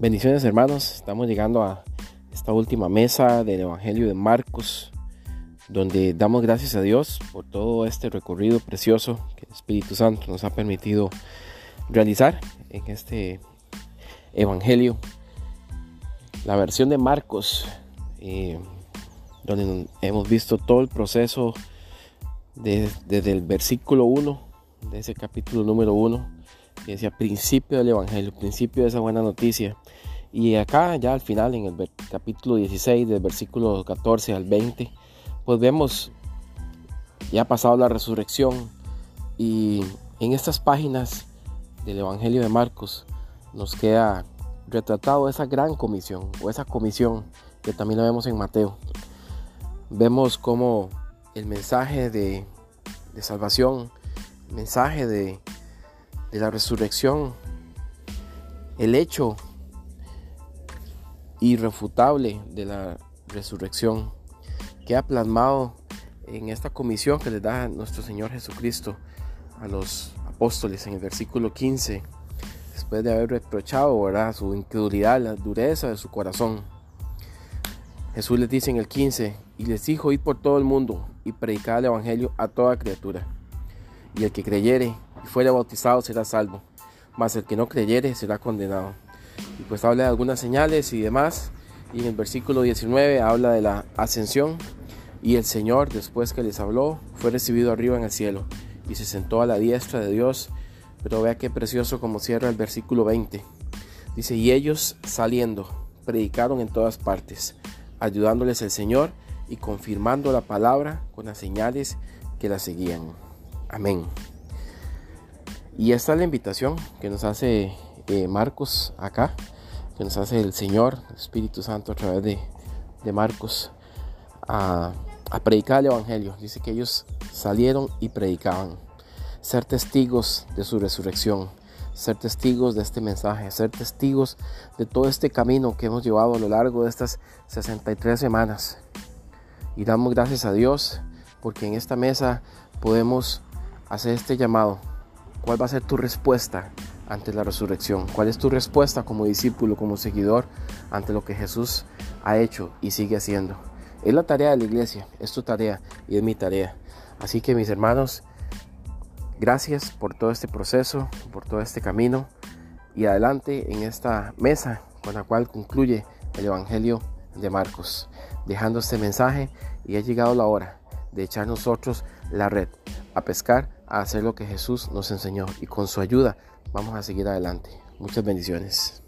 Bendiciones hermanos, estamos llegando a esta última mesa del Evangelio de Marcos, donde damos gracias a Dios por todo este recorrido precioso que el Espíritu Santo nos ha permitido realizar en este Evangelio. La versión de Marcos, eh, donde hemos visto todo el proceso desde el versículo 1 de ese capítulo número 1 que decía principio del Evangelio, principio de esa buena noticia. Y acá ya al final, en el capítulo 16, del versículo 14 al 20, pues vemos ya ha pasado la resurrección y en estas páginas del Evangelio de Marcos nos queda retratado esa gran comisión o esa comisión que también la vemos en Mateo. Vemos como el mensaje de, de salvación, mensaje de, de la resurrección, el hecho irrefutable de la resurrección que ha plasmado en esta comisión que le da nuestro Señor Jesucristo a los apóstoles en el versículo 15, después de haber reprochado ¿verdad? su incredulidad, la dureza de su corazón. Jesús les dice en el 15, y les dijo, id por todo el mundo y predicad el Evangelio a toda criatura. Y el que creyere y fuere bautizado será salvo, mas el que no creyere será condenado. Y pues habla de algunas señales y demás. Y en el versículo 19 habla de la ascensión. Y el Señor, después que les habló, fue recibido arriba en el cielo y se sentó a la diestra de Dios. Pero vea qué precioso como cierra el versículo 20. Dice, y ellos saliendo, predicaron en todas partes, ayudándoles el Señor y confirmando la palabra con las señales que la seguían. Amén. Y esta es la invitación que nos hace eh, Marcos acá, que nos hace el Señor, el Espíritu Santo a través de, Marcos, a, a predicar el Evangelio. Dice que ellos salieron y predicaban, ser testigos de su resurrección, ser testigos de este mensaje, ser testigos de todo este camino que hemos llevado a lo largo de estas 63 semanas. Y damos gracias a Dios porque en esta mesa podemos hacer este llamado ¿Cuál va a ser tu respuesta ante la resurrección? ¿Cuál es tu respuesta como discípulo, como seguidor ante lo que Jesús ha hecho y sigue haciendo? Es la tarea de la iglesia, es tu tarea y es mi tarea. Así que mis hermanos, gracias por todo este proceso, por todo este camino y adelante en esta mesa con la cual concluye el Evangelio de Marcos, dejando este mensaje y ha llegado la hora de echar nosotros la red a pescar, a hacer lo que Jesús nos enseñó y con su ayuda vamos a seguir adelante. Muchas bendiciones.